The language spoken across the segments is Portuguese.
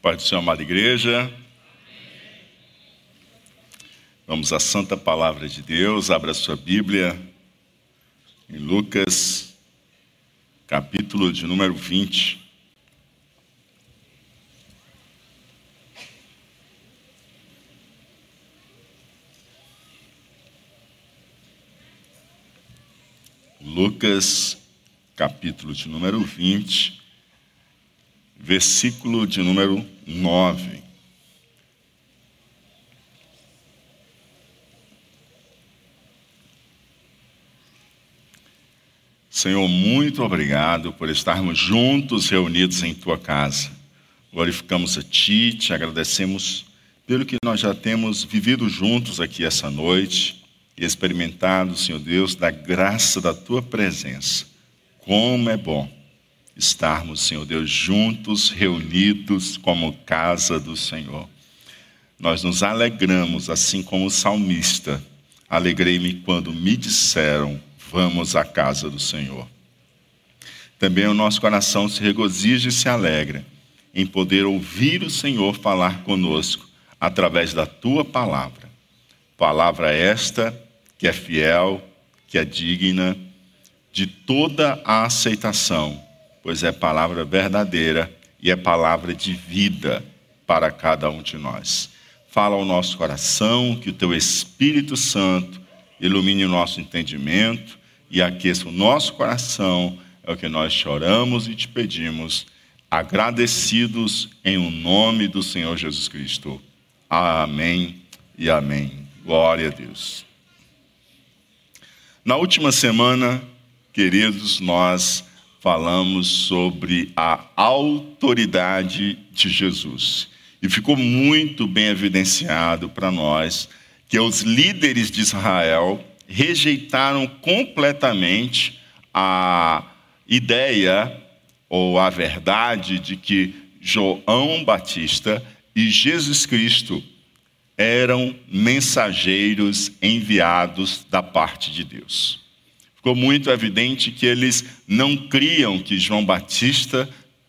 Pai do Senhor, amada igreja. Vamos à santa palavra de Deus. Abra sua Bíblia em Lucas, capítulo de número 20. Lucas, capítulo de número 20, versículo de número 9. Senhor, muito obrigado por estarmos juntos, reunidos em tua casa. Glorificamos a Ti, te agradecemos pelo que nós já temos vivido juntos aqui essa noite e experimentado, Senhor Deus, da graça da tua presença. Como é bom estarmos, Senhor Deus, juntos, reunidos como casa do Senhor. Nós nos alegramos, assim como o salmista. Alegrei-me quando me disseram: Vamos à casa do Senhor. Também o nosso coração se regozija e se alegra em poder ouvir o Senhor falar conosco através da tua palavra. Palavra esta que é fiel, que é digna de toda a aceitação, pois é palavra verdadeira e é palavra de vida para cada um de nós. Fala ao nosso coração, que o teu Espírito Santo ilumine o nosso entendimento e aqueça o nosso coração, é o que nós choramos e te pedimos, agradecidos em o nome do Senhor Jesus Cristo. Amém e amém. Glória a Deus. Na última semana, queridos, nós falamos sobre a autoridade de Jesus. E ficou muito bem evidenciado para nós que os líderes de Israel rejeitaram completamente a ideia ou a verdade de que João Batista e Jesus Cristo eram mensageiros enviados da parte de Deus. Ficou muito evidente que eles não criam que João Batista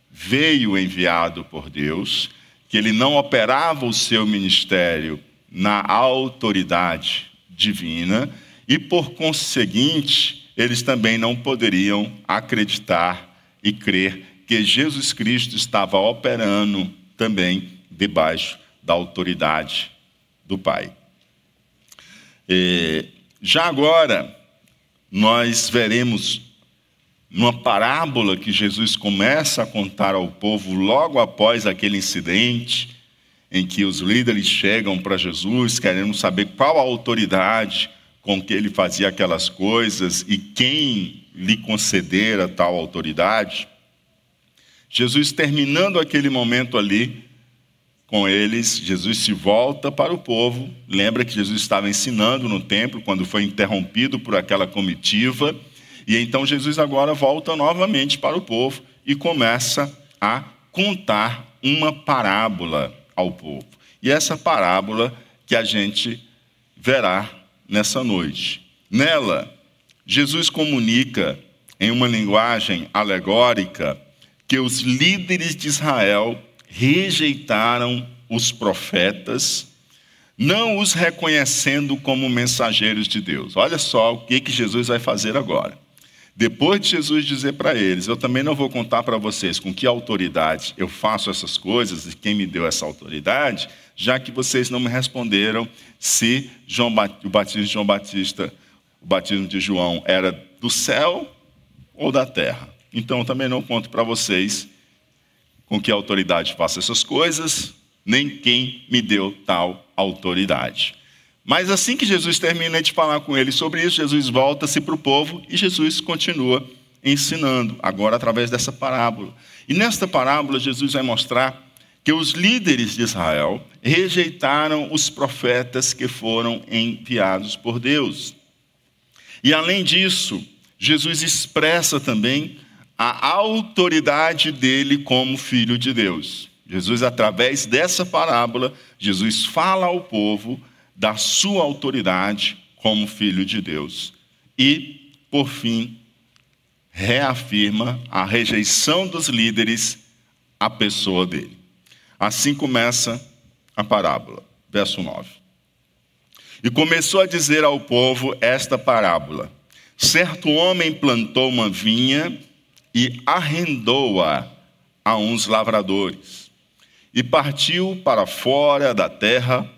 veio enviado por Deus, que ele não operava o seu ministério na autoridade divina e, por conseguinte, eles também não poderiam acreditar e crer que Jesus Cristo estava operando também debaixo da autoridade do Pai. E, já agora, nós veremos numa parábola que Jesus começa a contar ao povo logo após aquele incidente, em que os líderes chegam para Jesus querendo saber qual a autoridade com que ele fazia aquelas coisas e quem lhe concedera tal autoridade. Jesus, terminando aquele momento ali, com eles, Jesus se volta para o povo. Lembra que Jesus estava ensinando no templo quando foi interrompido por aquela comitiva. E então Jesus agora volta novamente para o povo e começa a contar uma parábola ao povo. E essa parábola que a gente verá nessa noite. Nela, Jesus comunica em uma linguagem alegórica que os líderes de Israel rejeitaram os profetas, não os reconhecendo como mensageiros de Deus. Olha só o que, que Jesus vai fazer agora. Depois de Jesus dizer para eles: Eu também não vou contar para vocês com que autoridade eu faço essas coisas e quem me deu essa autoridade, já que vocês não me responderam se João, o batismo de João Batista, o batismo de João era do céu ou da terra. Então eu também não conto para vocês com que autoridade faça essas coisas, nem quem me deu tal autoridade. Mas assim que Jesus termina de falar com ele sobre isso, Jesus volta-se para o povo e Jesus continua ensinando, agora através dessa parábola. E nesta parábola, Jesus vai mostrar que os líderes de Israel rejeitaram os profetas que foram enviados por Deus. E além disso, Jesus expressa também a autoridade dele como filho de Deus. Jesus, através dessa parábola, Jesus fala ao povo da sua autoridade como filho de Deus. E, por fim, reafirma a rejeição dos líderes à pessoa dele. Assim começa a parábola, verso 9. E começou a dizer ao povo esta parábola: Certo homem plantou uma vinha e arrendou-a a uns lavradores, e partiu para fora da terra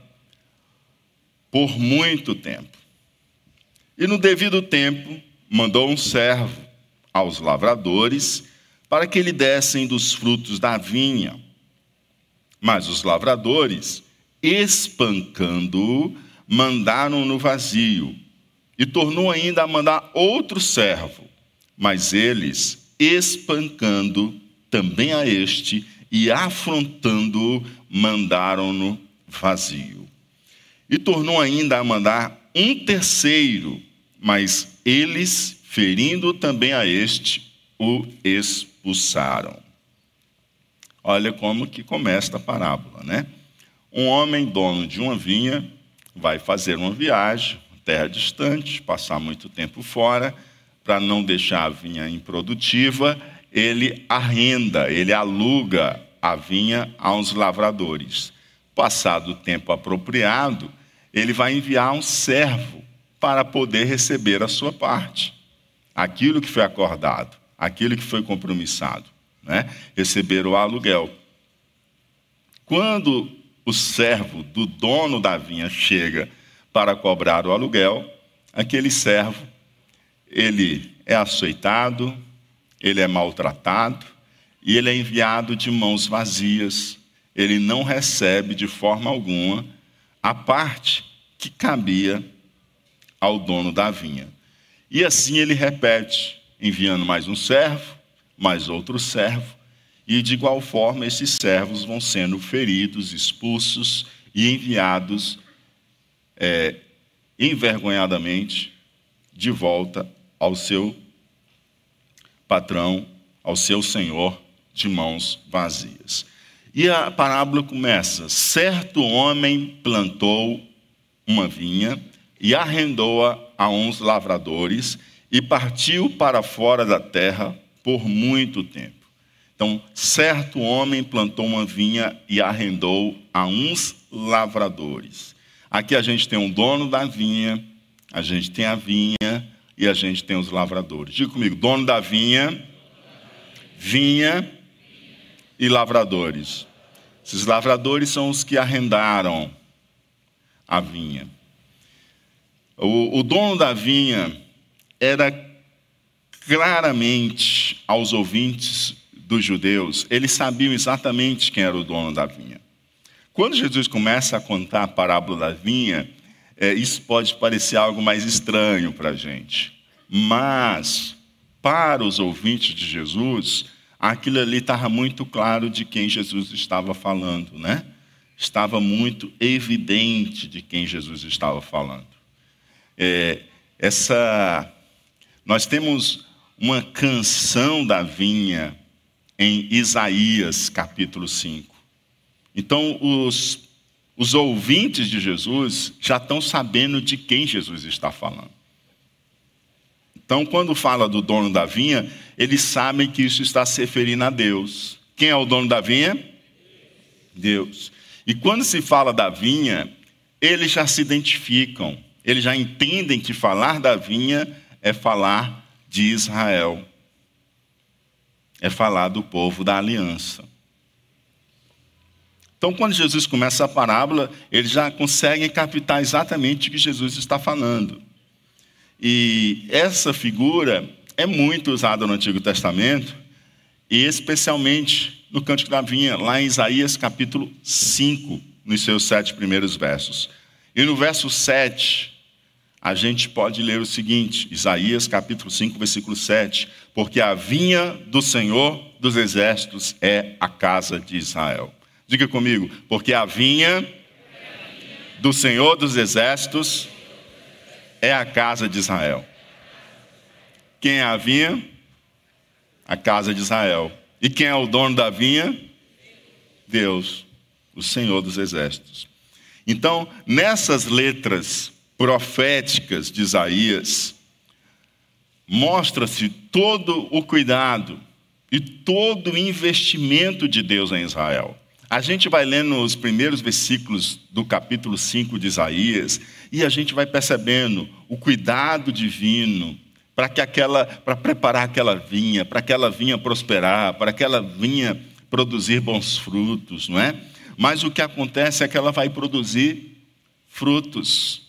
por muito tempo. E no devido tempo, mandou um servo aos lavradores para que lhe dessem dos frutos da vinha. Mas os lavradores, espancando-o, mandaram no vazio. E tornou ainda a mandar outro servo. Mas eles, espancando também a este e afrontando-o, mandaram-no vazio. E tornou ainda a mandar um terceiro, mas eles, ferindo também a este, o expulsaram. Olha como que começa a parábola, né? Um homem dono de uma vinha vai fazer uma viagem, terra distante, passar muito tempo fora, para não deixar a vinha improdutiva, ele arrenda, ele aluga a vinha a uns lavradores. Passado o tempo apropriado, ele vai enviar um servo para poder receber a sua parte, aquilo que foi acordado, aquilo que foi compromissado, né? receber o aluguel. Quando o servo do dono da vinha chega para cobrar o aluguel, aquele servo, ele é açoitado, ele é maltratado e ele é enviado de mãos vazias. Ele não recebe de forma alguma a parte que cabia ao dono da vinha. E assim ele repete, enviando mais um servo, mais outro servo, e de igual forma esses servos vão sendo feridos, expulsos e enviados é, envergonhadamente de volta ao seu patrão, ao seu senhor, de mãos vazias. E a parábola começa: certo homem plantou uma vinha e arrendou-a a uns lavradores e partiu para fora da terra por muito tempo. Então, certo homem plantou uma vinha e arrendou a uns lavradores. Aqui a gente tem um dono da vinha, a gente tem a vinha e a gente tem os lavradores. Diga comigo, dono da vinha, vinha e lavradores. Esses lavradores são os que arrendaram a vinha. O, o dono da vinha era claramente aos ouvintes dos judeus, eles sabiam exatamente quem era o dono da vinha. Quando Jesus começa a contar a parábola da vinha, é, isso pode parecer algo mais estranho para a gente. Mas, para os ouvintes de Jesus, aquilo ali estava muito claro de quem Jesus estava falando, né? Estava muito evidente de quem Jesus estava falando. É, essa, nós temos uma canção da vinha em Isaías capítulo 5. Então, os, os ouvintes de Jesus já estão sabendo de quem Jesus está falando. Então, quando fala do dono da vinha, eles sabem que isso está se referindo a Deus. Quem é o dono da vinha? Deus. E quando se fala da vinha, eles já se identificam eles já entendem que falar da vinha é falar de Israel, é falar do povo da aliança. Então, quando Jesus começa a parábola, eles já conseguem captar exatamente o que Jesus está falando. E essa figura é muito usada no Antigo Testamento, e especialmente no Cântico da Vinha, lá em Isaías capítulo 5, nos seus sete primeiros versos. E no verso 7, a gente pode ler o seguinte, Isaías capítulo 5, versículo 7, porque a vinha do Senhor dos exércitos é a casa de Israel. Diga comigo, porque a vinha do Senhor dos exércitos é a casa de Israel. Quem é a vinha? A casa de Israel. E quem é o dono da vinha? Deus, o Senhor dos exércitos. Então, nessas letras proféticas de Isaías, mostra-se todo o cuidado e todo o investimento de Deus em Israel. A gente vai lendo os primeiros versículos do capítulo 5 de Isaías e a gente vai percebendo o cuidado divino para que aquela para preparar aquela vinha, para aquela vinha prosperar, para aquela vinha produzir bons frutos, não é? Mas o que acontece é que ela vai produzir frutos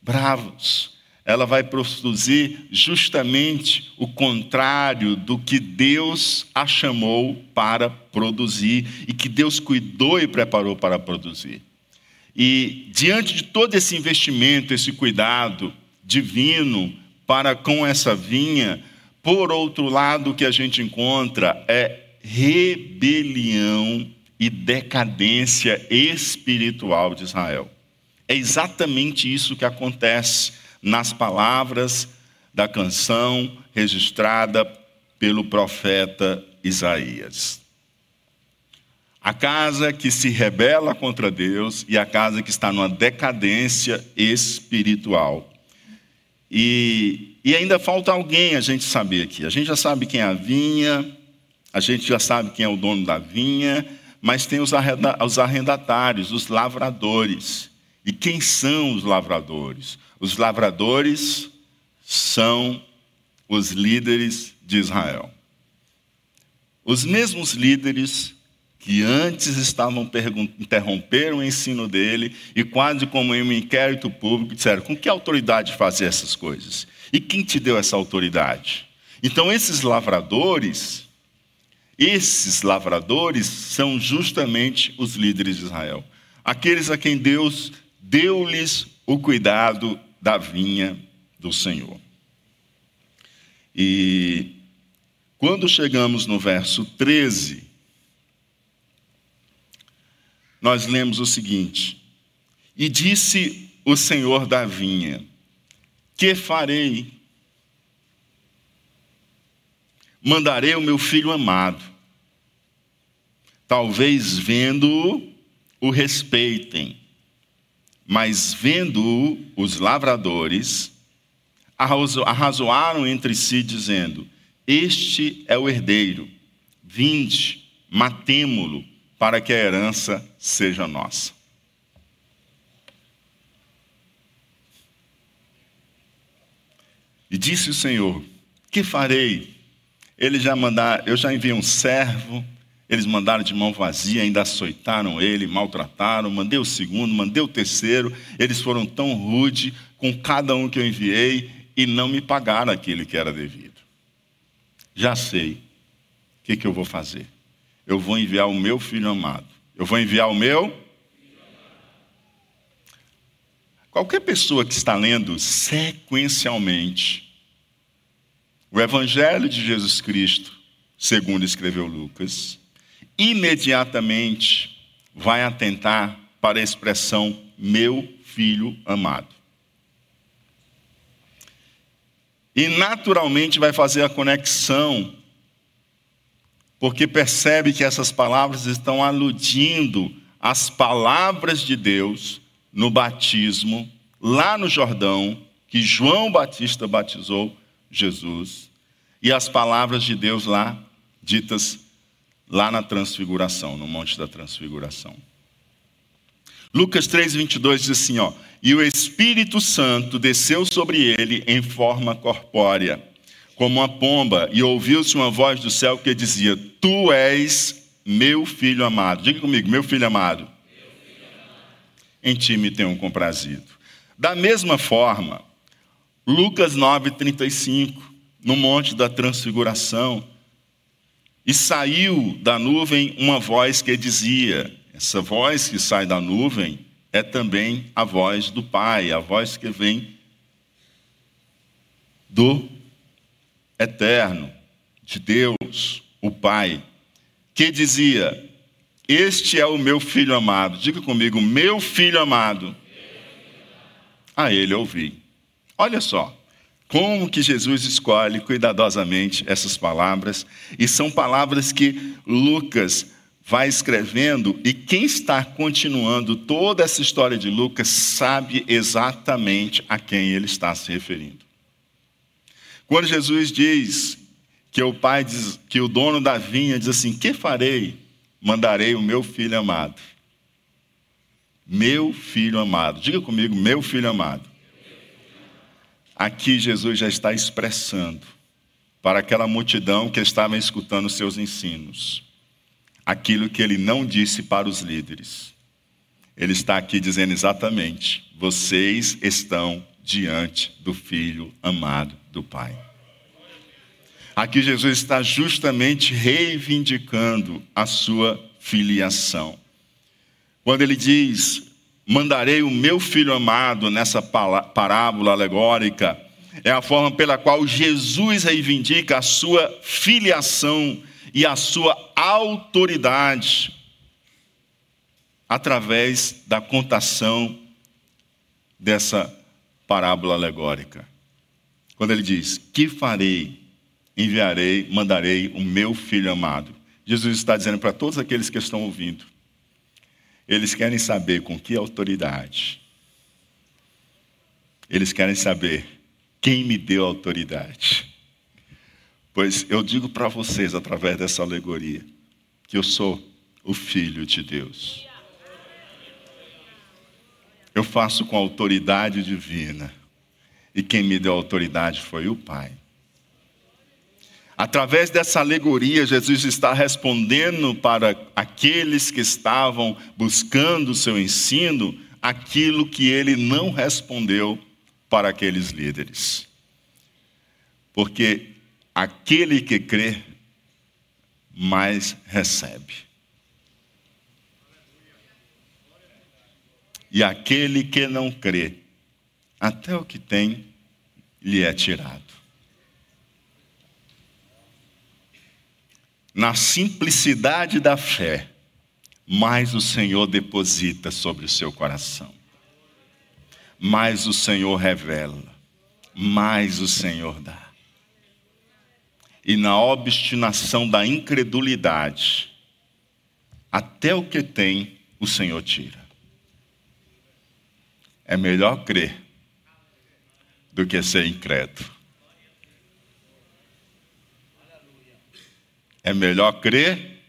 bravos, ela vai produzir justamente o contrário do que Deus a chamou para produzir e que Deus cuidou e preparou para produzir. E diante de todo esse investimento, esse cuidado divino para com essa vinha, por outro lado, o que a gente encontra é rebelião e decadência espiritual de Israel. É exatamente isso que acontece nas palavras da canção registrada pelo profeta Isaías. A casa que se rebela contra Deus e a casa que está numa decadência espiritual. E, e ainda falta alguém a gente saber aqui. A gente já sabe quem é a vinha, a gente já sabe quem é o dono da vinha, mas tem os arrendatários, os lavradores. E quem são os lavradores? Os lavradores são os líderes de Israel. Os mesmos líderes que antes estavam interromperam o ensino dele e quase como em um inquérito público disseram: com que autoridade fazer essas coisas? E quem te deu essa autoridade? Então esses lavradores, esses lavradores são justamente os líderes de Israel, aqueles a quem Deus deu-lhes o cuidado da vinha do Senhor. E quando chegamos no verso 13, nós lemos o seguinte: E disse o Senhor da vinha: Que farei? Mandarei o meu filho amado. Talvez vendo-o, o respeitem mas vendo-o, os lavradores arrazoaram entre si, dizendo: Este é o herdeiro, vinde, matemo-lo, para que a herança seja nossa. E disse o Senhor: Que farei? Ele já mandar, eu já enviei um servo eles mandaram de mão vazia, ainda açoitaram ele, maltrataram. Mandei o segundo, mandei o terceiro. Eles foram tão rude com cada um que eu enviei e não me pagaram aquilo que era devido. Já sei o que, que eu vou fazer. Eu vou enviar o meu filho amado. Eu vou enviar o meu. Qualquer pessoa que está lendo sequencialmente o Evangelho de Jesus Cristo, segundo escreveu Lucas, imediatamente vai atentar para a expressão meu filho amado. E naturalmente vai fazer a conexão, porque percebe que essas palavras estão aludindo às palavras de Deus no batismo, lá no Jordão, que João Batista batizou Jesus, e as palavras de Deus lá ditas lá na transfiguração, no Monte da Transfiguração. Lucas 3:22 diz assim, ó: "E o Espírito Santo desceu sobre ele em forma corpórea, como uma pomba, e ouviu-se uma voz do céu que dizia: Tu és meu filho amado. Diga comigo, meu filho amado. Meu filho amado. Em ti me tenho comprazido. Da mesma forma, Lucas 9:35, no Monte da Transfiguração, e saiu da nuvem uma voz que dizia: essa voz que sai da nuvem é também a voz do Pai, a voz que vem do Eterno, de Deus, o Pai, que dizia: Este é o meu filho amado. Diga comigo, meu filho amado. A ele ouvi. Olha só. Como que Jesus escolhe cuidadosamente essas palavras, e são palavras que Lucas vai escrevendo, e quem está continuando toda essa história de Lucas sabe exatamente a quem ele está se referindo. Quando Jesus diz que o pai diz, que o dono da vinha diz assim: "Que farei? mandarei o meu filho amado. Meu filho amado. Diga comigo, meu filho amado. Aqui Jesus já está expressando para aquela multidão que estava escutando seus ensinos aquilo que ele não disse para os líderes. Ele está aqui dizendo exatamente: vocês estão diante do Filho amado do Pai. Aqui Jesus está justamente reivindicando a sua filiação. Quando ele diz: Mandarei o meu filho amado nessa parábola alegórica, é a forma pela qual Jesus reivindica a sua filiação e a sua autoridade através da contação dessa parábola alegórica. Quando ele diz: Que farei? Enviarei, mandarei o meu filho amado. Jesus está dizendo para todos aqueles que estão ouvindo. Eles querem saber com que autoridade. Eles querem saber quem me deu autoridade. Pois eu digo para vocês, através dessa alegoria, que eu sou o Filho de Deus. Eu faço com autoridade divina. E quem me deu autoridade foi o Pai. Através dessa alegoria, Jesus está respondendo para aqueles que estavam buscando o seu ensino aquilo que ele não respondeu para aqueles líderes. Porque aquele que crê, mais recebe. E aquele que não crê, até o que tem lhe é tirado. Na simplicidade da fé, mais o Senhor deposita sobre o seu coração. Mais o Senhor revela, mais o Senhor dá. E na obstinação da incredulidade, até o que tem, o Senhor tira. É melhor crer do que ser incrédulo. É melhor crer.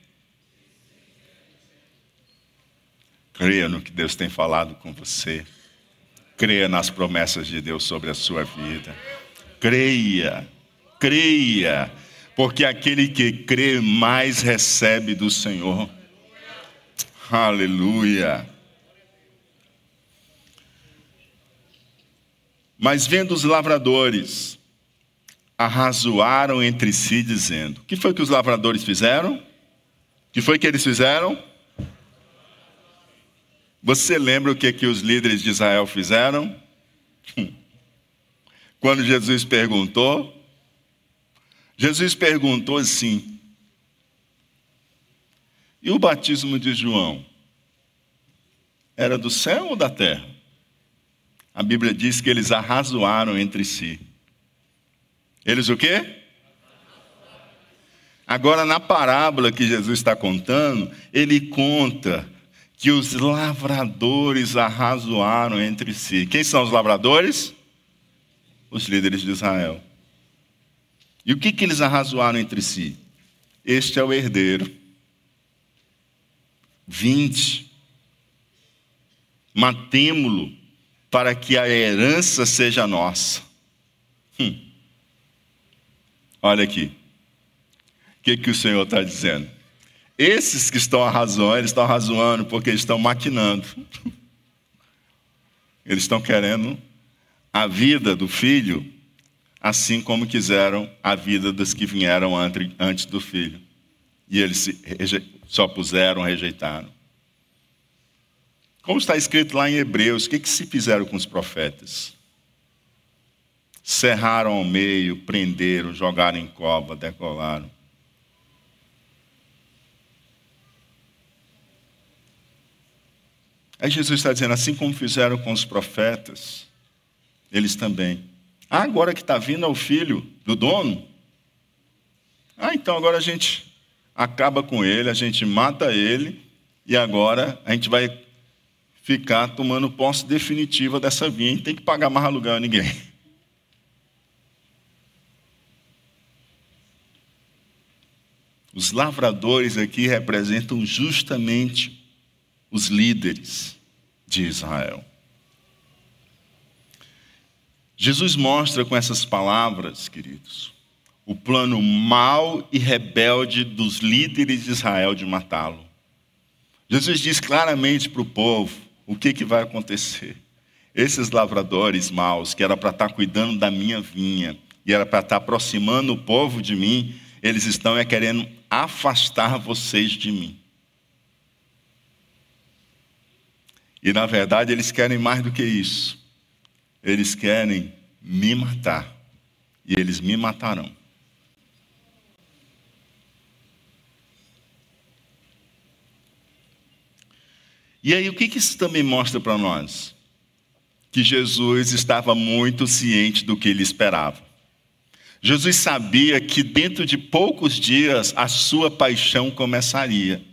Creia no que Deus tem falado com você. Creia nas promessas de Deus sobre a sua vida. Creia, creia, porque aquele que crê mais recebe do Senhor. Aleluia. Mas vendo os lavradores, arrazoaram entre si, dizendo: O que foi que os lavradores fizeram? O que foi que eles fizeram? Você lembra o que, que os líderes de Israel fizeram? Quando Jesus perguntou, Jesus perguntou assim: E o batismo de João? Era do céu ou da terra? a Bíblia diz que eles arrazoaram entre si. Eles o quê? Agora, na parábola que Jesus está contando, ele conta que os lavradores arrazoaram entre si. Quem são os lavradores? Os líderes de Israel. E o que, que eles arrazoaram entre si? Este é o herdeiro. Vinde, matemo-lo para que a herança seja nossa. Hum. Olha aqui. O que, que o Senhor está dizendo? Esses que estão arrazoando, eles estão arrazoando porque eles estão maquinando. Eles estão querendo a vida do filho, assim como quiseram a vida dos que vieram antes do filho. E eles se, só puseram, rejeitaram. Como está escrito lá em Hebreus, o que, que se fizeram com os profetas? Cerraram ao meio, prenderam, jogaram em cova, decolaram. Aí Jesus está dizendo, assim como fizeram com os profetas, eles também. Ah, agora que está vindo é o filho do dono. Ah, então agora a gente acaba com ele, a gente mata ele, e agora a gente vai ficar tomando posse definitiva dessa vinha e tem que pagar mais aluguel a ninguém. Os lavradores aqui representam justamente os líderes de Israel. Jesus mostra com essas palavras, queridos, o plano mau e rebelde dos líderes de Israel de matá-lo. Jesus diz claramente para o povo o que, que vai acontecer. Esses lavradores maus, que era para estar cuidando da minha vinha e era para estar aproximando o povo de mim, eles estão é querendo afastar vocês de mim. E na verdade eles querem mais do que isso. Eles querem me matar. E eles me matarão. E aí, o que, isso também mostra para nós? Que Jesus estava muito ciente do que ele esperava. Jesus sabia que dentro de poucos dias a sua paixão começaria.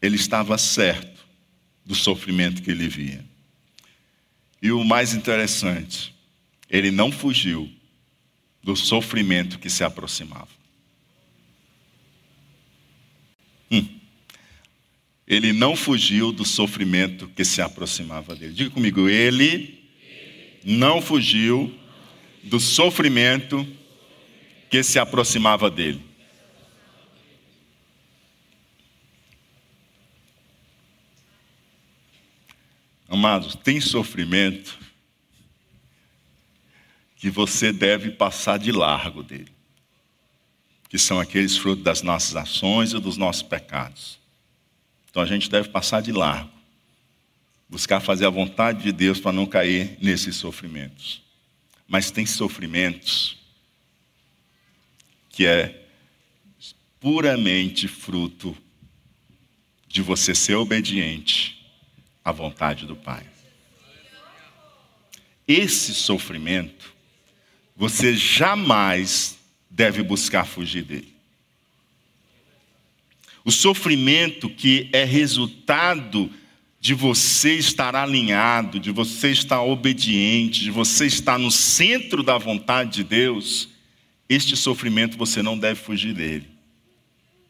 Ele estava certo do sofrimento que ele via. E o mais interessante, ele não fugiu do sofrimento que se aproximava. Hum. Ele não fugiu do sofrimento que se aproximava dele. Diga comigo, ele não fugiu do sofrimento que se aproximava dele. Amados, tem sofrimento que você deve passar de largo dele, que são aqueles frutos das nossas ações e dos nossos pecados. Então a gente deve passar de largo, buscar fazer a vontade de Deus para não cair nesses sofrimentos. Mas tem sofrimentos que é puramente fruto de você ser obediente à vontade do Pai. Esse sofrimento, você jamais deve buscar fugir dele. O sofrimento que é resultado de você estar alinhado, de você estar obediente, de você estar no centro da vontade de Deus, este sofrimento você não deve fugir dele.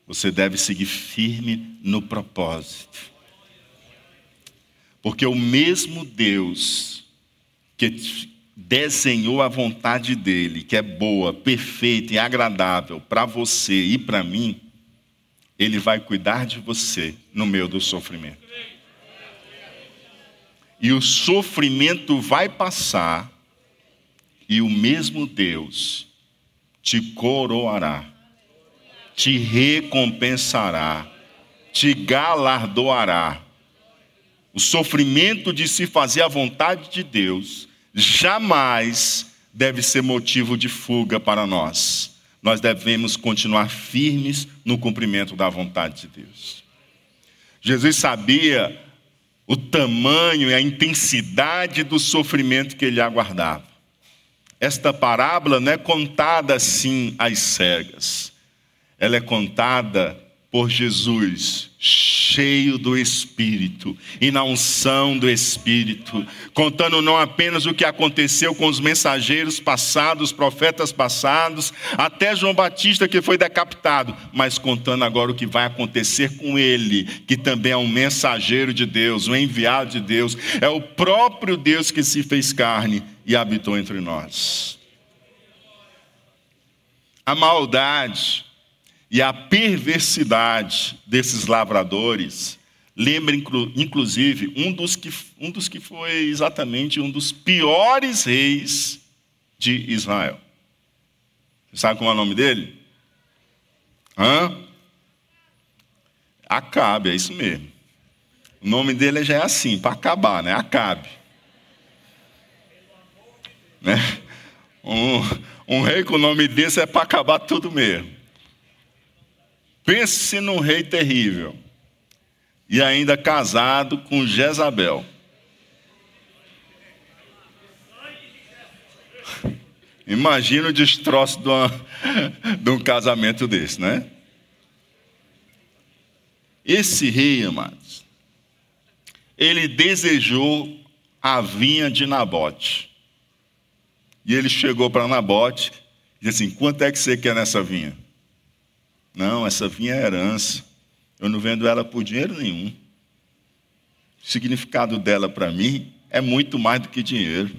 Você deve seguir firme no propósito. Porque o mesmo Deus que desenhou a vontade dele, que é boa, perfeita e agradável para você e para mim, ele vai cuidar de você no meio do sofrimento. E o sofrimento vai passar, e o mesmo Deus te coroará, te recompensará, te galardoará. O sofrimento de se fazer a vontade de Deus jamais deve ser motivo de fuga para nós nós devemos continuar firmes no cumprimento da vontade de Deus. Jesus sabia o tamanho e a intensidade do sofrimento que ele aguardava. Esta parábola não é contada assim às cegas, ela é contada por Jesus, cheio do Espírito e na unção do Espírito, contando não apenas o que aconteceu com os mensageiros passados, profetas passados, até João Batista que foi decapitado, mas contando agora o que vai acontecer com ele, que também é um mensageiro de Deus, um enviado de Deus, é o próprio Deus que se fez carne e habitou entre nós. A maldade, e a perversidade desses lavradores lembra, inclusive, um dos, que, um dos que foi exatamente um dos piores reis de Israel. Você sabe como é o nome dele? Hã? Acabe, é isso mesmo. O nome dele já é assim, para acabar, né? Acabe. Né? Um, um rei com o nome desse é para acabar tudo mesmo. Pense num rei terrível. E ainda casado com Jezabel. Imagina o destroço de, uma, de um casamento desse, né? Esse rei, amados, ele desejou a vinha de Nabote. E ele chegou para Nabote Diz assim: quanto é que você quer nessa vinha? Não, essa vinha é herança. Eu não vendo ela por dinheiro nenhum. O significado dela para mim é muito mais do que dinheiro.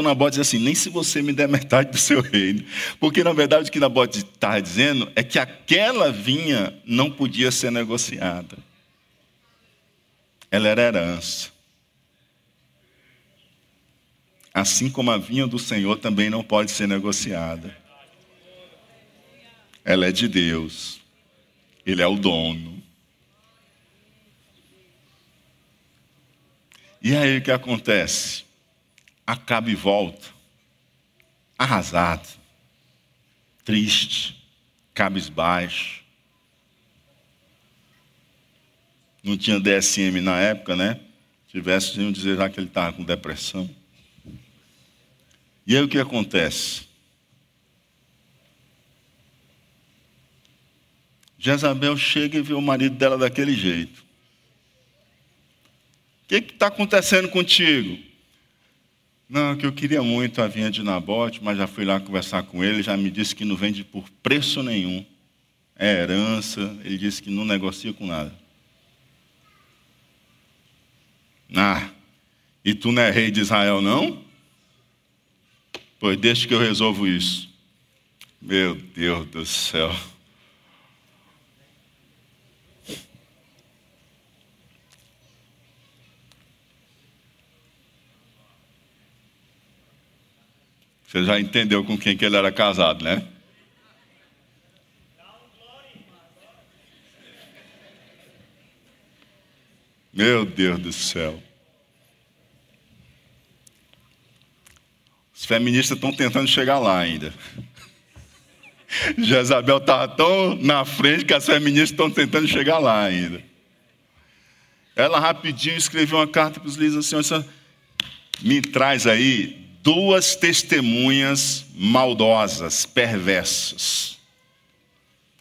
Nabote diz assim: nem se você me der metade do seu reino. Porque, na verdade, o que Nabote está dizendo é que aquela vinha não podia ser negociada. Ela era herança. Assim como a vinha do Senhor também não pode ser negociada. Ela é de Deus. Ele é o dono. E aí o que acontece? Acaba e volta, arrasado, triste, cabisbaixo. Não tinha DSM na época, né? Se tivesse, iam dizer já que ele estava com depressão. E aí o que acontece? Jezabel chega e vê o marido dela daquele jeito. O que está acontecendo contigo? Não, que eu queria muito a vinha de Nabote, mas já fui lá conversar com ele, já me disse que não vende por preço nenhum. É herança, ele disse que não negocia com nada. Ah, e tu não é rei de Israel, não? Pois deixa que eu resolvo isso. Meu Deus do céu. Você já entendeu com quem que ele era casado, né? Meu Deus do céu. Os feministas estão tentando chegar lá ainda. Jezabel estava tão na frente que as feministas estão tentando chegar lá ainda. Ela rapidinho escreveu uma carta para os líderes assim: me traz aí duas testemunhas maldosas, perversas.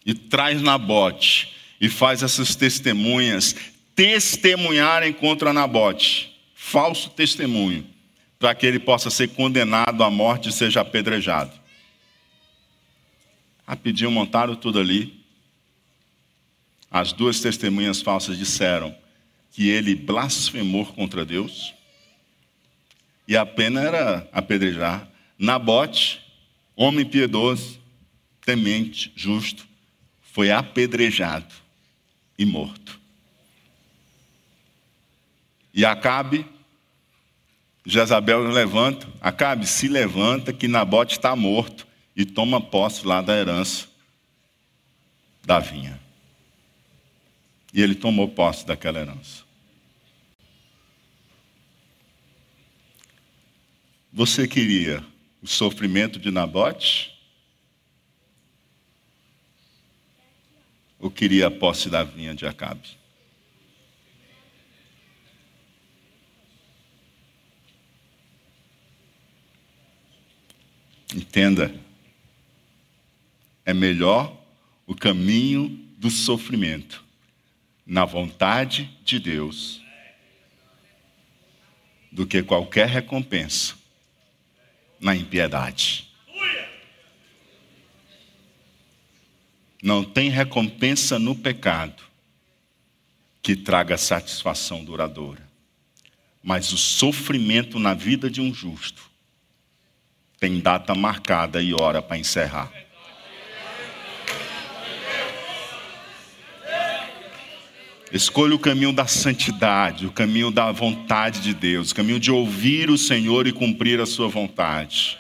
E traz Nabote e faz essas testemunhas testemunharem contra Nabote, falso testemunho, para que ele possa ser condenado à morte e seja apedrejado. Rapidinho montaram tudo ali. As duas testemunhas falsas disseram que ele blasfemou contra Deus e a pena era apedrejar. Nabote, homem piedoso, temente, justo, foi apedrejado e morto. E Acabe, Jezabel levanta, Acabe se levanta que Nabote está morto e toma posse lá da herança da vinha. E ele tomou posse daquela herança. Você queria o sofrimento de Nabote? Ou queria a posse da vinha de Acabe? Entenda, é melhor o caminho do sofrimento na vontade de Deus do que qualquer recompensa na impiedade. Não tem recompensa no pecado que traga satisfação duradoura. Mas o sofrimento na vida de um justo tem data marcada e hora para encerrar. Escolha o caminho da santidade, o caminho da vontade de Deus, o caminho de ouvir o Senhor e cumprir a sua vontade.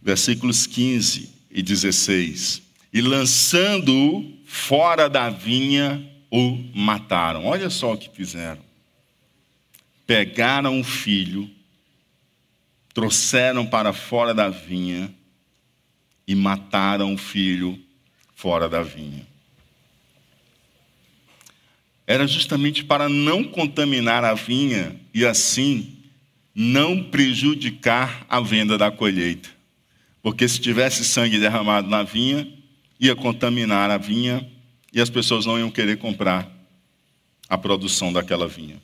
Versículos 15 e 16. E lançando-o fora da vinha, o mataram. Olha só o que fizeram. Pegaram o filho, trouxeram para fora da vinha e mataram o filho fora da vinha. Era justamente para não contaminar a vinha e assim não prejudicar a venda da colheita. Porque se tivesse sangue derramado na vinha, ia contaminar a vinha e as pessoas não iam querer comprar a produção daquela vinha.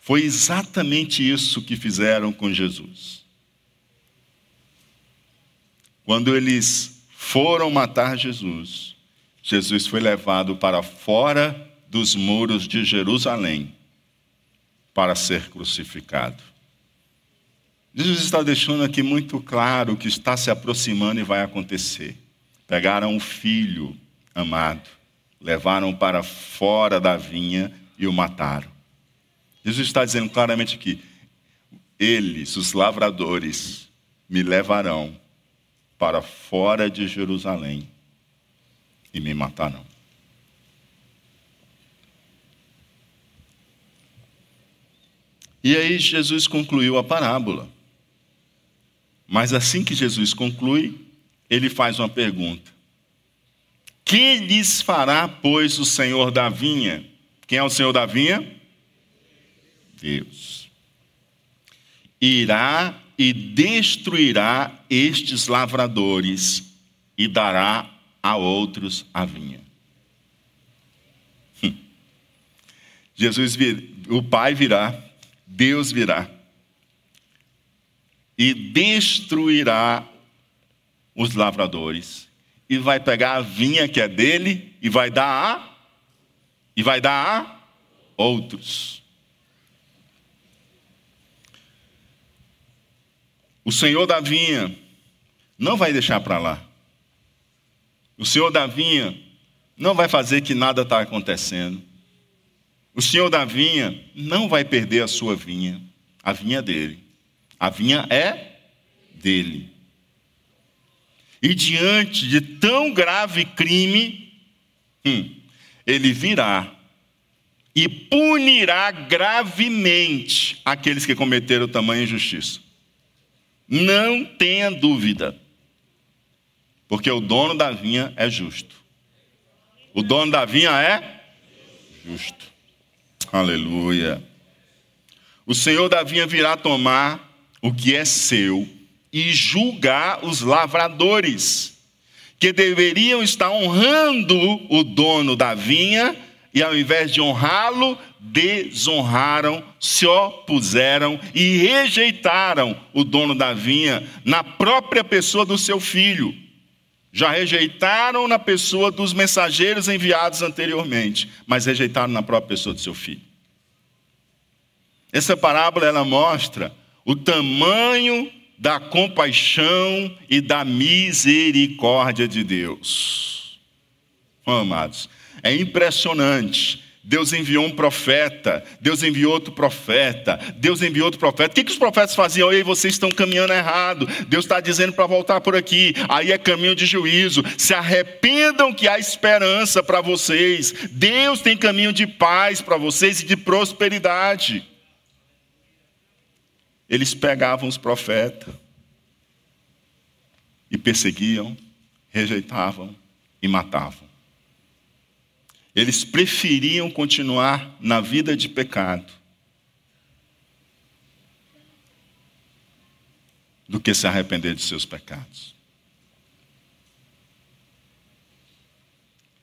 Foi exatamente isso que fizeram com Jesus. Quando eles foram matar Jesus, Jesus foi levado para fora dos muros de Jerusalém para ser crucificado. Jesus está deixando aqui muito claro o que está se aproximando e vai acontecer. Pegaram o filho amado, levaram para fora da vinha e o mataram. Jesus está dizendo claramente que eles, os lavradores, me levarão para fora de Jerusalém e me matarão. E aí Jesus concluiu a parábola. Mas assim que Jesus conclui, ele faz uma pergunta: Que lhes fará, pois, o Senhor da vinha? Quem é o Senhor da vinha? Deus. Irá e destruirá estes lavradores e dará a outros a vinha. Hum. Jesus, vir, o Pai virá, Deus virá e destruirá os lavradores e vai pegar a vinha que é dele e vai dar a e vai dar a outros. O Senhor da vinha não vai deixar para lá. O Senhor da vinha não vai fazer que nada está acontecendo. O Senhor da vinha não vai perder a sua vinha, a vinha dele. A vinha é dele. E diante de tão grave crime, hum, ele virá e punirá gravemente aqueles que cometeram tamanha injustiça. Não tenha dúvida, porque o dono da vinha é justo. O dono da vinha é justo. Aleluia. O Senhor da vinha virá tomar o que é seu e julgar os lavradores, que deveriam estar honrando o dono da vinha, e ao invés de honrá-lo, desonraram, se opuseram e rejeitaram o dono da vinha na própria pessoa do seu filho. Já rejeitaram na pessoa dos mensageiros enviados anteriormente, mas rejeitaram na própria pessoa do seu filho. Essa parábola ela mostra o tamanho da compaixão e da misericórdia de Deus. Oh, amados, é impressionante. Deus enviou um profeta, Deus enviou outro profeta, Deus enviou outro profeta. O que, que os profetas faziam? Ei, vocês estão caminhando errado. Deus está dizendo para voltar por aqui. Aí é caminho de juízo. Se arrependam que há esperança para vocês. Deus tem caminho de paz para vocês e de prosperidade eles pegavam os profetas e perseguiam, rejeitavam e matavam. Eles preferiam continuar na vida de pecado do que se arrepender de seus pecados.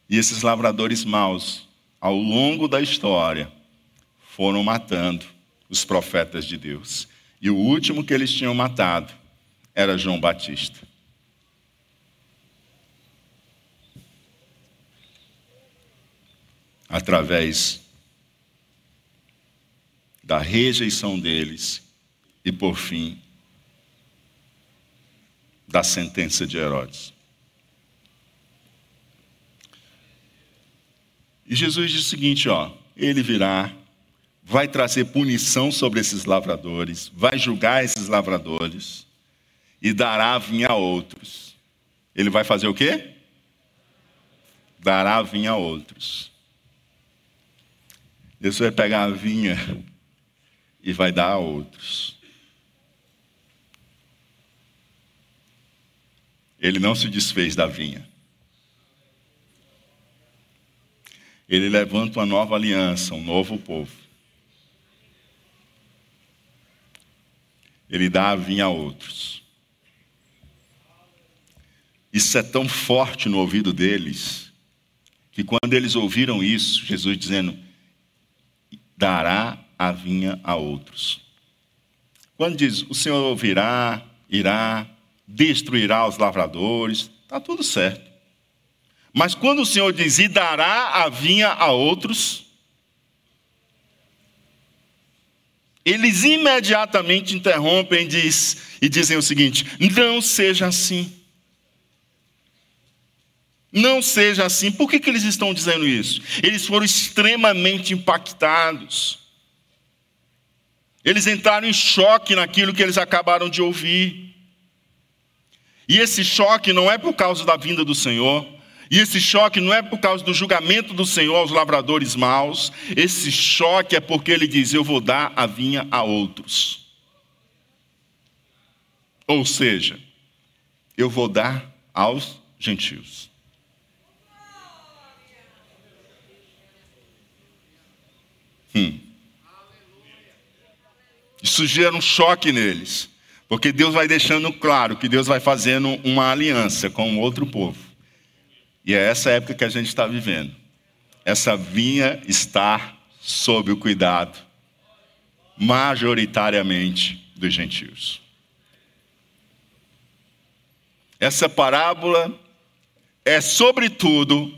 E esses lavradores maus, ao longo da história, foram matando os profetas de Deus. E o último que eles tinham matado era João Batista. Através da rejeição deles e, por fim, da sentença de Herodes. E Jesus diz o seguinte, ó, ele virá vai trazer punição sobre esses lavradores, vai julgar esses lavradores e dará a vinha a outros. Ele vai fazer o quê? Dará a vinha a outros. Deus vai pegar a vinha e vai dar a outros. Ele não se desfez da vinha. Ele levanta uma nova aliança, um novo povo. ele dá a vinha a outros. Isso é tão forte no ouvido deles, que quando eles ouviram isso, Jesus dizendo: dará a vinha a outros. Quando diz o Senhor virá, irá, destruirá os lavradores, está tudo certo. Mas quando o Senhor diz e dará a vinha a outros, eles imediatamente interrompem diz, e dizem o seguinte: não seja assim. Não seja assim. Por que, que eles estão dizendo isso? Eles foram extremamente impactados. Eles entraram em choque naquilo que eles acabaram de ouvir. E esse choque não é por causa da vinda do Senhor, e esse choque não é por causa do julgamento do Senhor aos lavradores maus, esse choque é porque ele diz: Eu vou dar a vinha a outros. Ou seja, eu vou dar aos gentios. Hum. Isso gera um choque neles, porque Deus vai deixando claro que Deus vai fazendo uma aliança com outro povo. E é essa época que a gente está vivendo. Essa vinha está sob o cuidado, majoritariamente, dos gentios. Essa parábola é, sobretudo,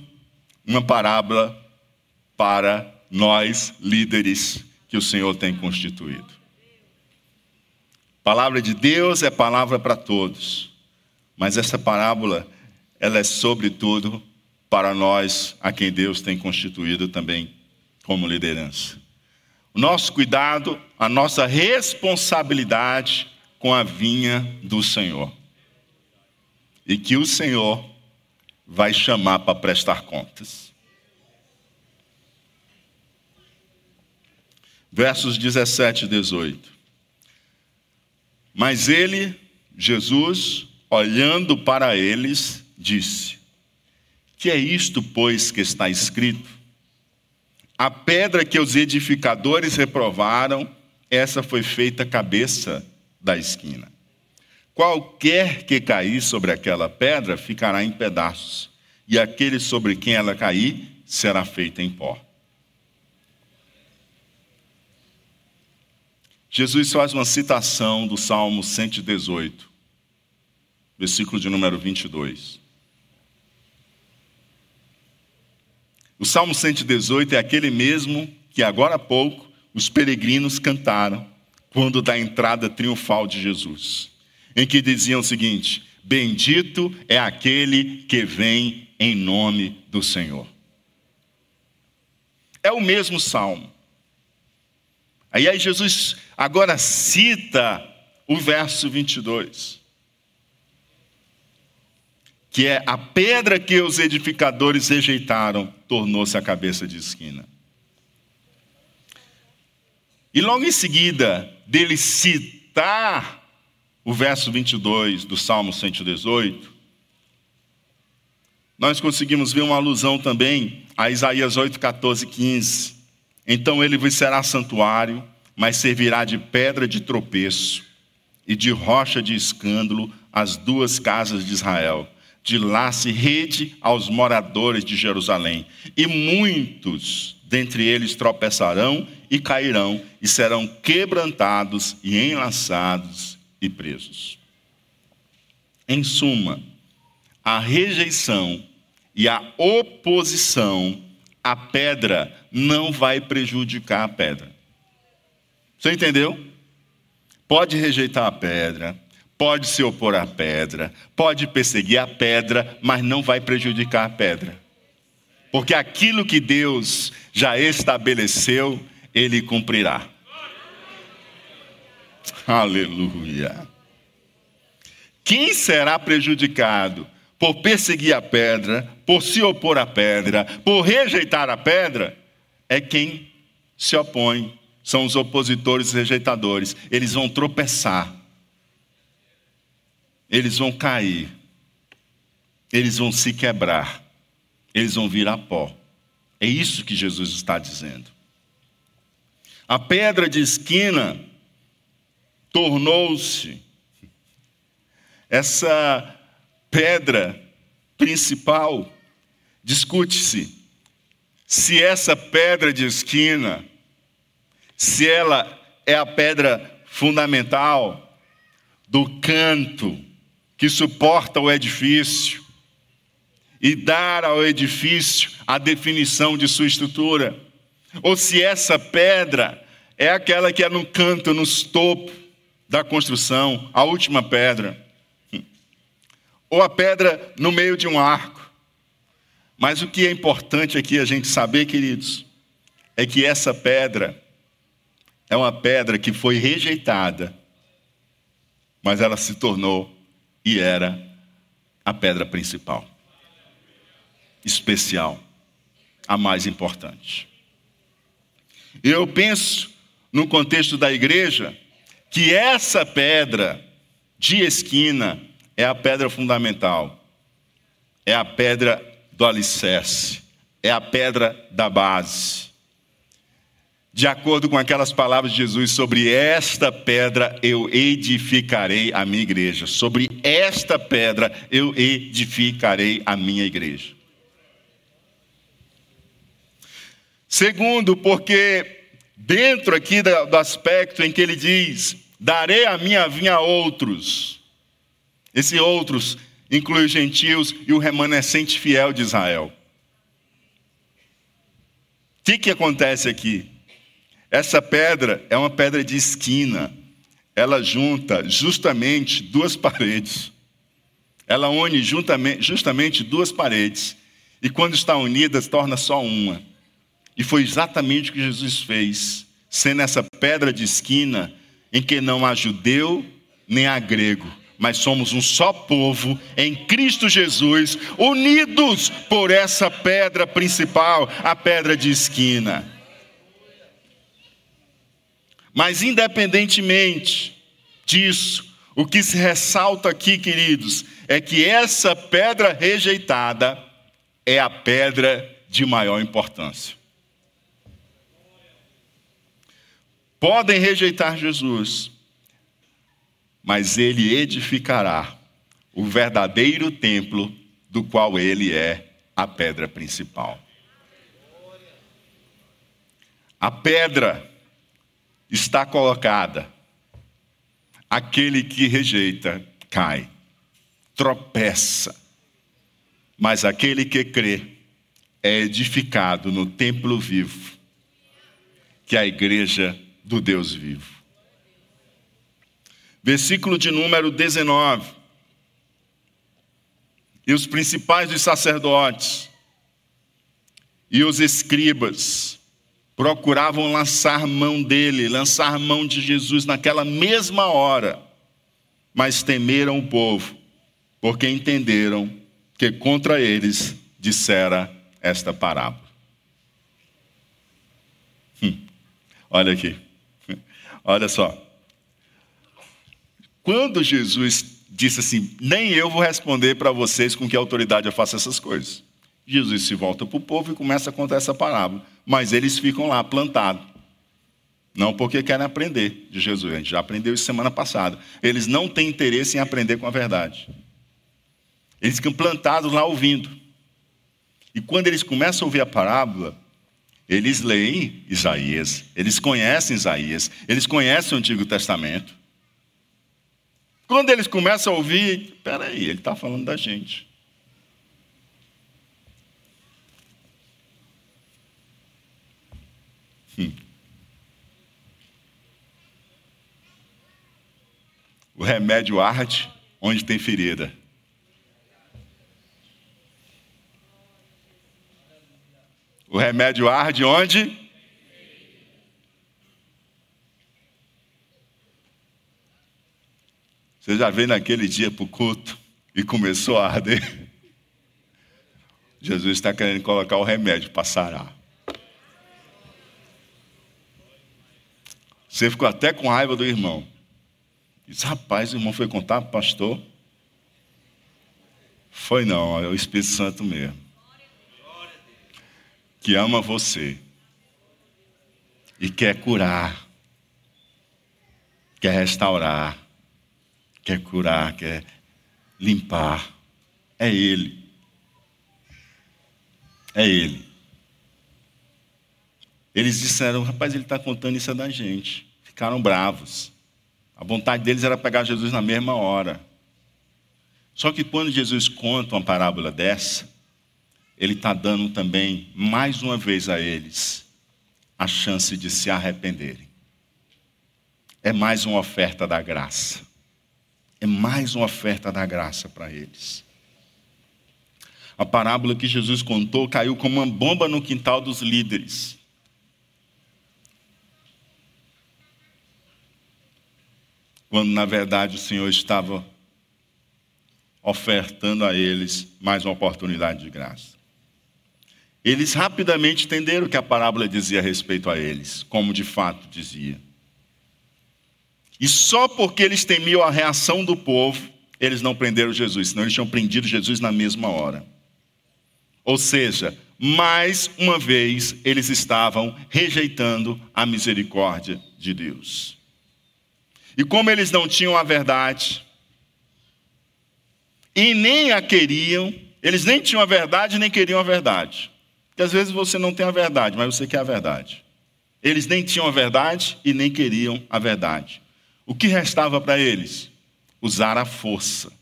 uma parábola para nós, líderes que o Senhor tem constituído. Palavra de Deus é palavra para todos, mas essa parábola ela é sobretudo para nós a quem Deus tem constituído também como liderança. O nosso cuidado, a nossa responsabilidade com a vinha do Senhor. E que o Senhor vai chamar para prestar contas. Versos 17 e 18. Mas ele, Jesus, olhando para eles, disse: Que é isto, pois, que está escrito? A pedra que os edificadores reprovaram, essa foi feita cabeça da esquina. Qualquer que cair sobre aquela pedra ficará em pedaços, e aquele sobre quem ela cair será feito em pó. Jesus faz uma citação do Salmo 118, versículo de número 22. O Salmo 118 é aquele mesmo que agora há pouco os peregrinos cantaram quando da entrada triunfal de Jesus, em que diziam o seguinte: Bendito é aquele que vem em nome do Senhor. É o mesmo salmo. Aí, aí Jesus agora cita o verso 22 que é a pedra que os edificadores rejeitaram, tornou-se a cabeça de esquina. E logo em seguida dele citar o verso 22 do Salmo 118, nós conseguimos ver uma alusão também a Isaías 8, 14, 15. Então ele vos será santuário, mas servirá de pedra de tropeço e de rocha de escândalo as duas casas de Israel de lá se rede aos moradores de Jerusalém. E muitos dentre eles tropeçarão e cairão, e serão quebrantados e enlaçados e presos. Em suma, a rejeição e a oposição à pedra não vai prejudicar a pedra. Você entendeu? Pode rejeitar a pedra, pode se opor à pedra, pode perseguir a pedra, mas não vai prejudicar a pedra. Porque aquilo que Deus já estabeleceu, Ele cumprirá. Aleluia. Quem será prejudicado por perseguir a pedra, por se opor à pedra, por rejeitar a pedra? É quem se opõe, são os opositores e rejeitadores. Eles vão tropeçar eles vão cair, eles vão se quebrar, eles vão virar pó. É isso que Jesus está dizendo. A pedra de esquina tornou-se essa pedra principal. Discute-se se essa pedra de esquina se ela é a pedra fundamental do canto que suporta o edifício e dar ao edifício a definição de sua estrutura, ou se essa pedra é aquela que é no canto, no topo da construção, a última pedra, ou a pedra no meio de um arco. Mas o que é importante aqui a gente saber, queridos, é que essa pedra é uma pedra que foi rejeitada, mas ela se tornou e era a pedra principal, especial, a mais importante. Eu penso, no contexto da igreja, que essa pedra de esquina é a pedra fundamental, é a pedra do alicerce, é a pedra da base de acordo com aquelas palavras de Jesus, sobre esta pedra eu edificarei a minha igreja. Sobre esta pedra eu edificarei a minha igreja. Segundo, porque dentro aqui do aspecto em que ele diz: darei a minha vinha a outros. Esse outros inclui os gentios e o remanescente fiel de Israel. O que, que acontece aqui? Essa pedra é uma pedra de esquina. Ela junta justamente duas paredes. Ela une justamente duas paredes. E quando está unida, torna só uma. E foi exatamente o que Jesus fez, sendo essa pedra de esquina em que não há judeu nem há grego, mas somos um só povo em Cristo Jesus, unidos por essa pedra principal, a pedra de esquina. Mas, independentemente disso, o que se ressalta aqui, queridos, é que essa pedra rejeitada é a pedra de maior importância. Podem rejeitar Jesus, mas ele edificará o verdadeiro templo do qual ele é a pedra principal. A pedra está colocada. Aquele que rejeita cai, tropeça. Mas aquele que crê é edificado no templo vivo, que é a igreja do Deus vivo. Versículo de número 19. E os principais dos sacerdotes e os escribas procuravam lançar mão dele, lançar mão de Jesus naquela mesma hora, mas temeram o povo, porque entenderam que contra eles dissera esta parábola. Hum, olha aqui, olha só. Quando Jesus disse assim: Nem eu vou responder para vocês com que autoridade eu faço essas coisas. Jesus se volta para o povo e começa a contar essa parábola. Mas eles ficam lá plantados. Não porque querem aprender de Jesus. A gente já aprendeu isso semana passada. Eles não têm interesse em aprender com a verdade. Eles ficam plantados lá ouvindo. E quando eles começam a ouvir a parábola, eles leem Isaías, eles conhecem Isaías, eles conhecem o Antigo Testamento. Quando eles começam a ouvir, peraí, ele está falando da gente. O remédio arde onde tem ferida. O remédio arde onde? Você já veio naquele dia para o culto e começou a arder? Jesus está querendo colocar o remédio para sarar. Você ficou até com raiva do irmão. Diz, rapaz, o irmão foi contar para o pastor. Foi não, é o Espírito Santo mesmo. Que ama você. E quer curar. Quer restaurar. Quer curar, quer limpar. É Ele. É Ele. Eles disseram: rapaz, ele está contando isso é da gente. Ficaram bravos. A vontade deles era pegar Jesus na mesma hora. Só que quando Jesus conta uma parábola dessa, ele está dando também, mais uma vez a eles, a chance de se arrependerem. É mais uma oferta da graça. É mais uma oferta da graça para eles. A parábola que Jesus contou caiu como uma bomba no quintal dos líderes. Quando na verdade o Senhor estava ofertando a eles mais uma oportunidade de graça. Eles rapidamente entenderam o que a parábola dizia a respeito a eles, como de fato dizia. E só porque eles temiam a reação do povo, eles não prenderam Jesus, senão eles tinham prendido Jesus na mesma hora. Ou seja, mais uma vez eles estavam rejeitando a misericórdia de Deus. E como eles não tinham a verdade, e nem a queriam, eles nem tinham a verdade nem queriam a verdade. Porque às vezes você não tem a verdade, mas você quer a verdade. Eles nem tinham a verdade e nem queriam a verdade. O que restava para eles? Usar a força.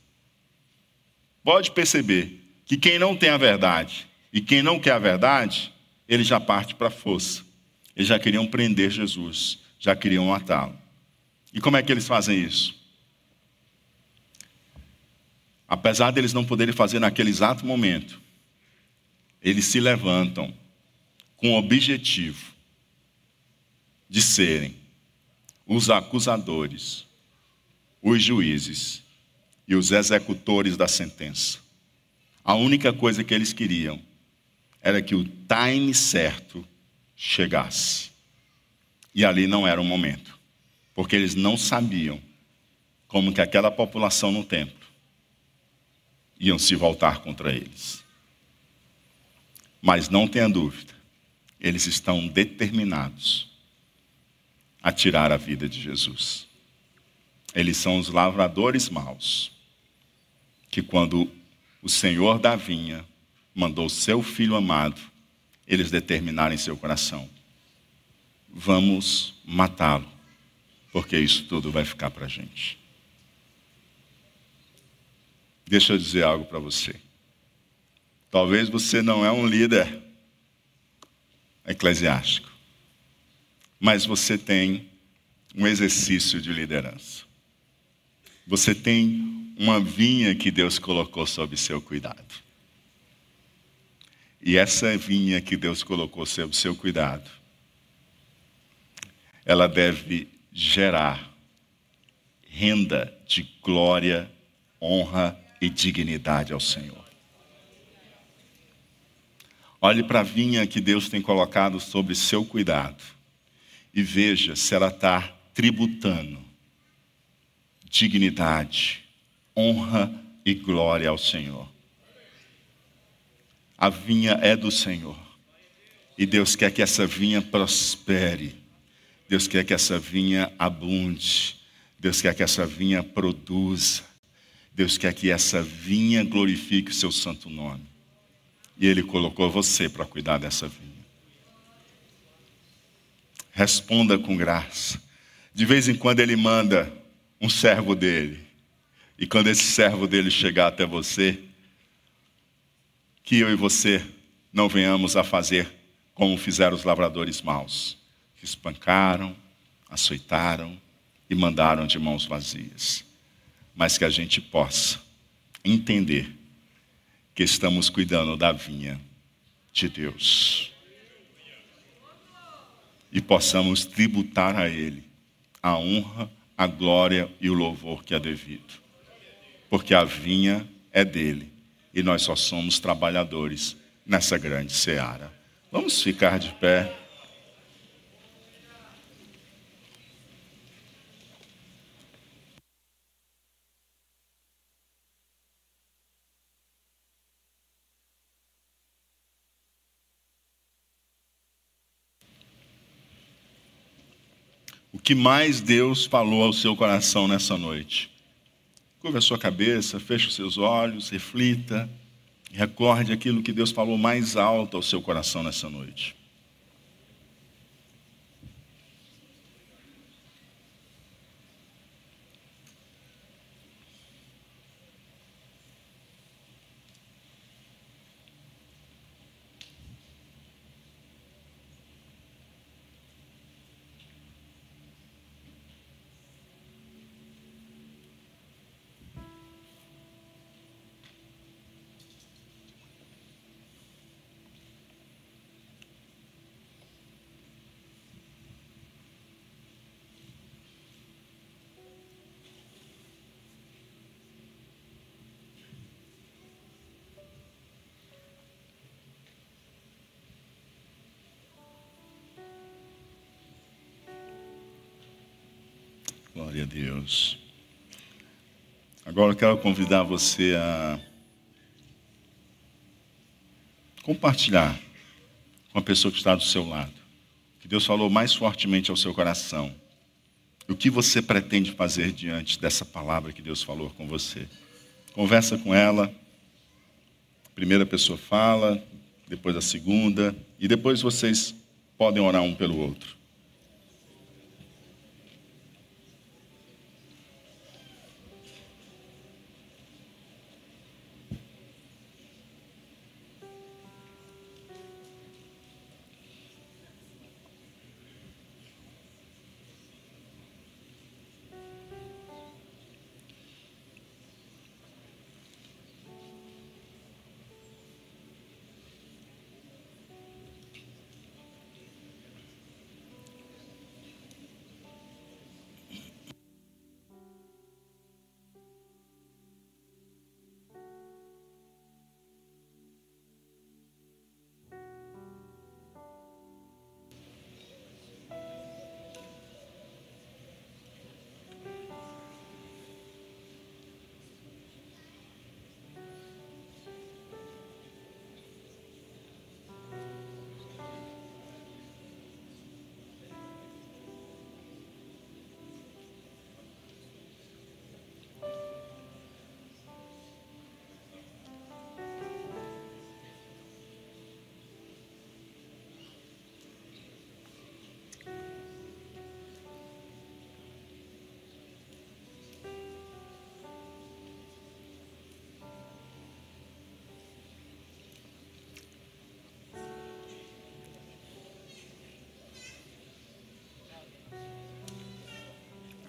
Pode perceber que quem não tem a verdade e quem não quer a verdade, ele já parte para a força. Eles já queriam prender Jesus, já queriam matá-lo. E como é que eles fazem isso? Apesar deles não poderem fazer naquele exato momento, eles se levantam com o objetivo de serem os acusadores, os juízes e os executores da sentença. A única coisa que eles queriam era que o time certo chegasse. E ali não era o momento, porque eles não sabiam como que aquela população no templo iam se voltar contra eles. Mas não tenha dúvida, eles estão determinados a tirar a vida de Jesus. Eles são os lavradores maus, que quando o Senhor da vinha mandou seu filho amado, eles determinaram em seu coração: vamos matá-lo, porque isso tudo vai ficar para a gente. Deixa eu dizer algo para você. Talvez você não é um líder eclesiástico mas você tem um exercício de liderança. Você tem uma vinha que Deus colocou sob seu cuidado. E essa vinha que Deus colocou sob seu cuidado, ela deve gerar renda de glória, honra e dignidade ao Senhor. Olhe para a vinha que Deus tem colocado sobre seu cuidado e veja se ela está tributando dignidade, honra e glória ao Senhor. A vinha é do Senhor. E Deus quer que essa vinha prospere. Deus quer que essa vinha abunde. Deus quer que essa vinha produza. Deus quer que essa vinha glorifique o seu santo nome. E Ele colocou você para cuidar dessa vinha responda com graça. De vez em quando ele manda um servo dele. E quando esse servo dele chegar até você, que eu e você não venhamos a fazer como fizeram os lavradores maus, que espancaram, açoitaram e mandaram de mãos vazias. Mas que a gente possa entender que estamos cuidando da vinha de Deus e possamos tributar a Ele a honra, a glória e o louvor que é devido. Porque a vinha é dele e nós só somos trabalhadores nessa grande seara. Vamos ficar de pé. Que mais Deus falou ao seu coração nessa noite. Curva a sua cabeça, feche os seus olhos, reflita, recorde aquilo que Deus falou mais alto ao seu coração nessa noite. Glória a Deus. Agora eu quero convidar você a compartilhar com a pessoa que está do seu lado. Que Deus falou mais fortemente ao seu coração. O que você pretende fazer diante dessa palavra que Deus falou com você? Conversa com ela. Primeira pessoa fala, depois a segunda, e depois vocês podem orar um pelo outro.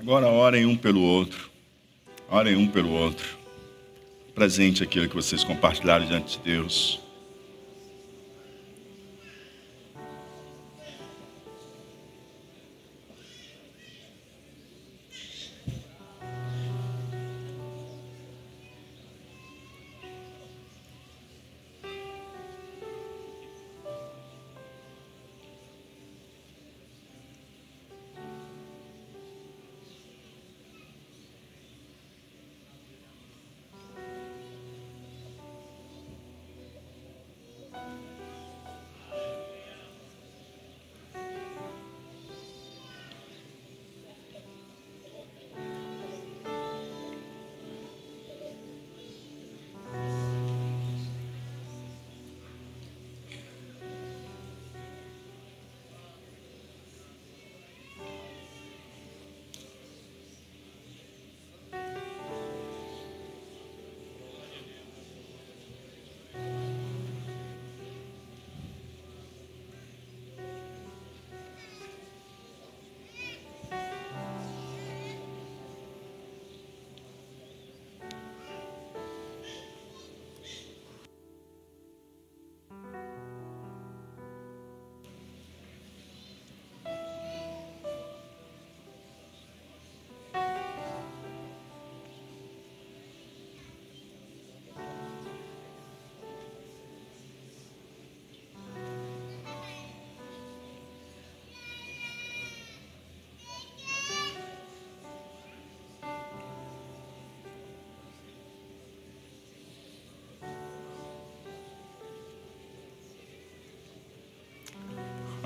Agora orem um pelo outro. Orem um pelo outro. Presente aquilo que vocês compartilharam diante de Deus.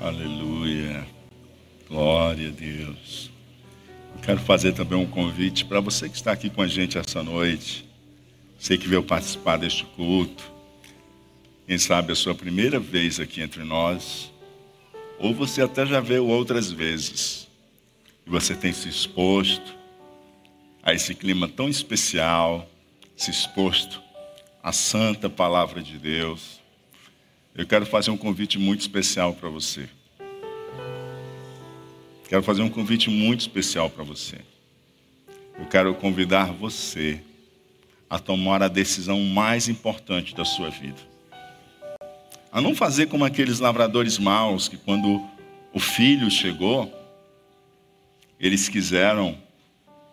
Aleluia. Glória a Deus. Quero fazer também um convite para você que está aqui com a gente essa noite. Você que veio participar deste culto. Quem sabe a sua primeira vez aqui entre nós. Ou você até já veio outras vezes. E você tem se exposto a esse clima tão especial, se exposto à santa palavra de Deus eu quero fazer um convite muito especial para você. Quero fazer um convite muito especial para você. Eu quero convidar você a tomar a decisão mais importante da sua vida. A não fazer como aqueles lavradores maus que, quando o filho chegou, eles quiseram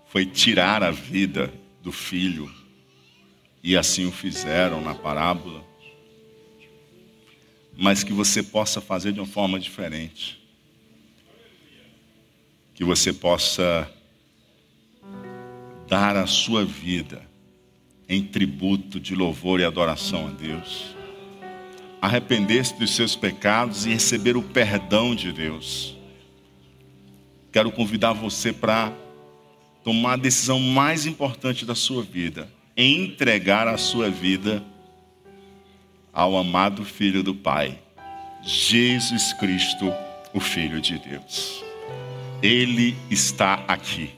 foi tirar a vida do filho e assim o fizeram na parábola mas que você possa fazer de uma forma diferente. Que você possa dar a sua vida em tributo de louvor e adoração a Deus, arrepender-se dos seus pecados e receber o perdão de Deus. Quero convidar você para tomar a decisão mais importante da sua vida, entregar a sua vida ao amado Filho do Pai, Jesus Cristo, o Filho de Deus. Ele está aqui.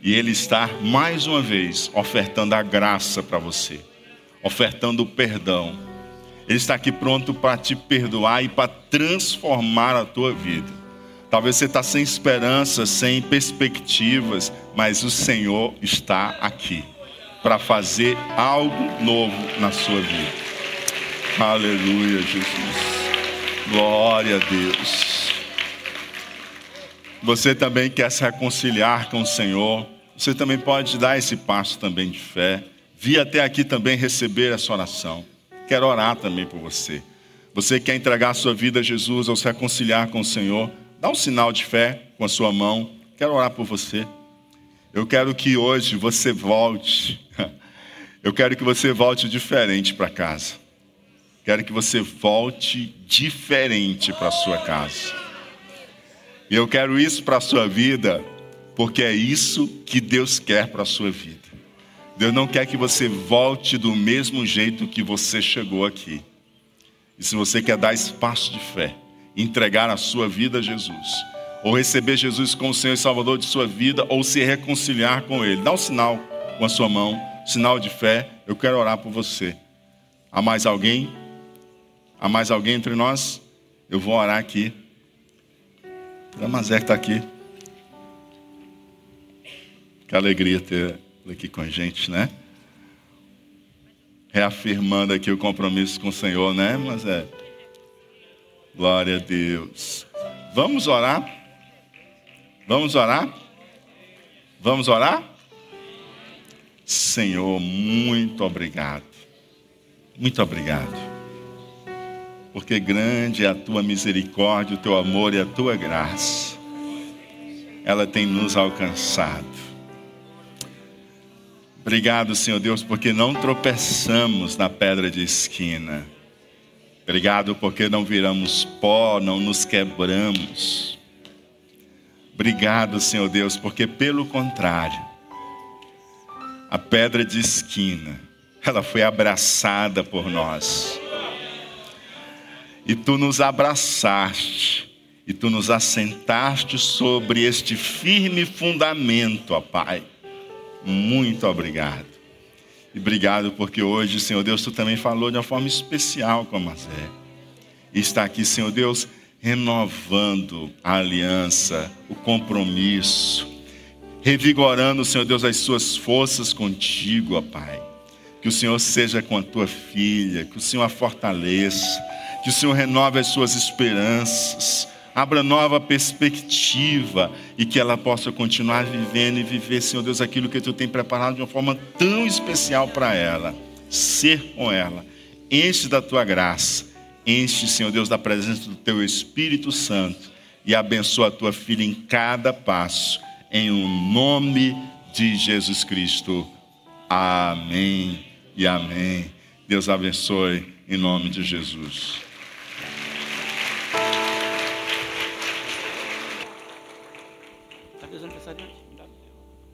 E Ele está, mais uma vez, ofertando a graça para você, ofertando o perdão. Ele está aqui pronto para te perdoar e para transformar a tua vida. Talvez você está sem esperança, sem perspectivas, mas o Senhor está aqui para fazer algo novo na sua vida. Aleluia, Jesus. Glória a Deus. Você também quer se reconciliar com o Senhor. Você também pode dar esse passo também de fé. Vir até aqui também receber essa oração. Quero orar também por você. Você quer entregar a sua vida a Jesus ou se reconciliar com o Senhor? Dá um sinal de fé com a sua mão. Quero orar por você. Eu quero que hoje você volte. Eu quero que você volte diferente para casa. Quero que você volte diferente para sua casa. E eu quero isso para a sua vida, porque é isso que Deus quer para a sua vida. Deus não quer que você volte do mesmo jeito que você chegou aqui. E se você quer dar espaço de fé, entregar a sua vida a Jesus, ou receber Jesus como Senhor e Salvador de sua vida, ou se reconciliar com Ele, dá um sinal com a sua mão, sinal de fé. Eu quero orar por você. Há mais alguém? Há mais alguém entre nós? Eu vou orar aqui. Damazé está aqui. Que alegria ter aqui com a gente, né? Reafirmando aqui o compromisso com o Senhor, né? Mas é. Glória a Deus. Vamos orar? Vamos orar? Vamos orar? Senhor, muito obrigado. Muito obrigado. Porque grande é a tua misericórdia, o teu amor e a tua graça. Ela tem nos alcançado. Obrigado, Senhor Deus, porque não tropeçamos na pedra de esquina. Obrigado porque não viramos pó, não nos quebramos. Obrigado, Senhor Deus, porque pelo contrário, a pedra de esquina, ela foi abraçada por nós. E tu nos abraçaste, e tu nos assentaste sobre este firme fundamento, ó Pai. Muito obrigado. E obrigado porque hoje, Senhor Deus, tu também falou de uma forma especial com a Mazé. E está aqui, Senhor Deus, renovando a aliança, o compromisso, revigorando, Senhor Deus, as suas forças contigo, ó Pai. Que o Senhor seja com a tua filha, que o Senhor a fortaleça, que o Senhor renove as suas esperanças, abra nova perspectiva e que ela possa continuar vivendo e viver, Senhor Deus, aquilo que tu tem preparado de uma forma tão especial para ela. Ser com ela. Enche da tua graça. Enche, Senhor Deus, da presença do teu Espírito Santo e abençoa a tua filha em cada passo. Em o um nome de Jesus Cristo. Amém e amém. Deus abençoe em nome de Jesus.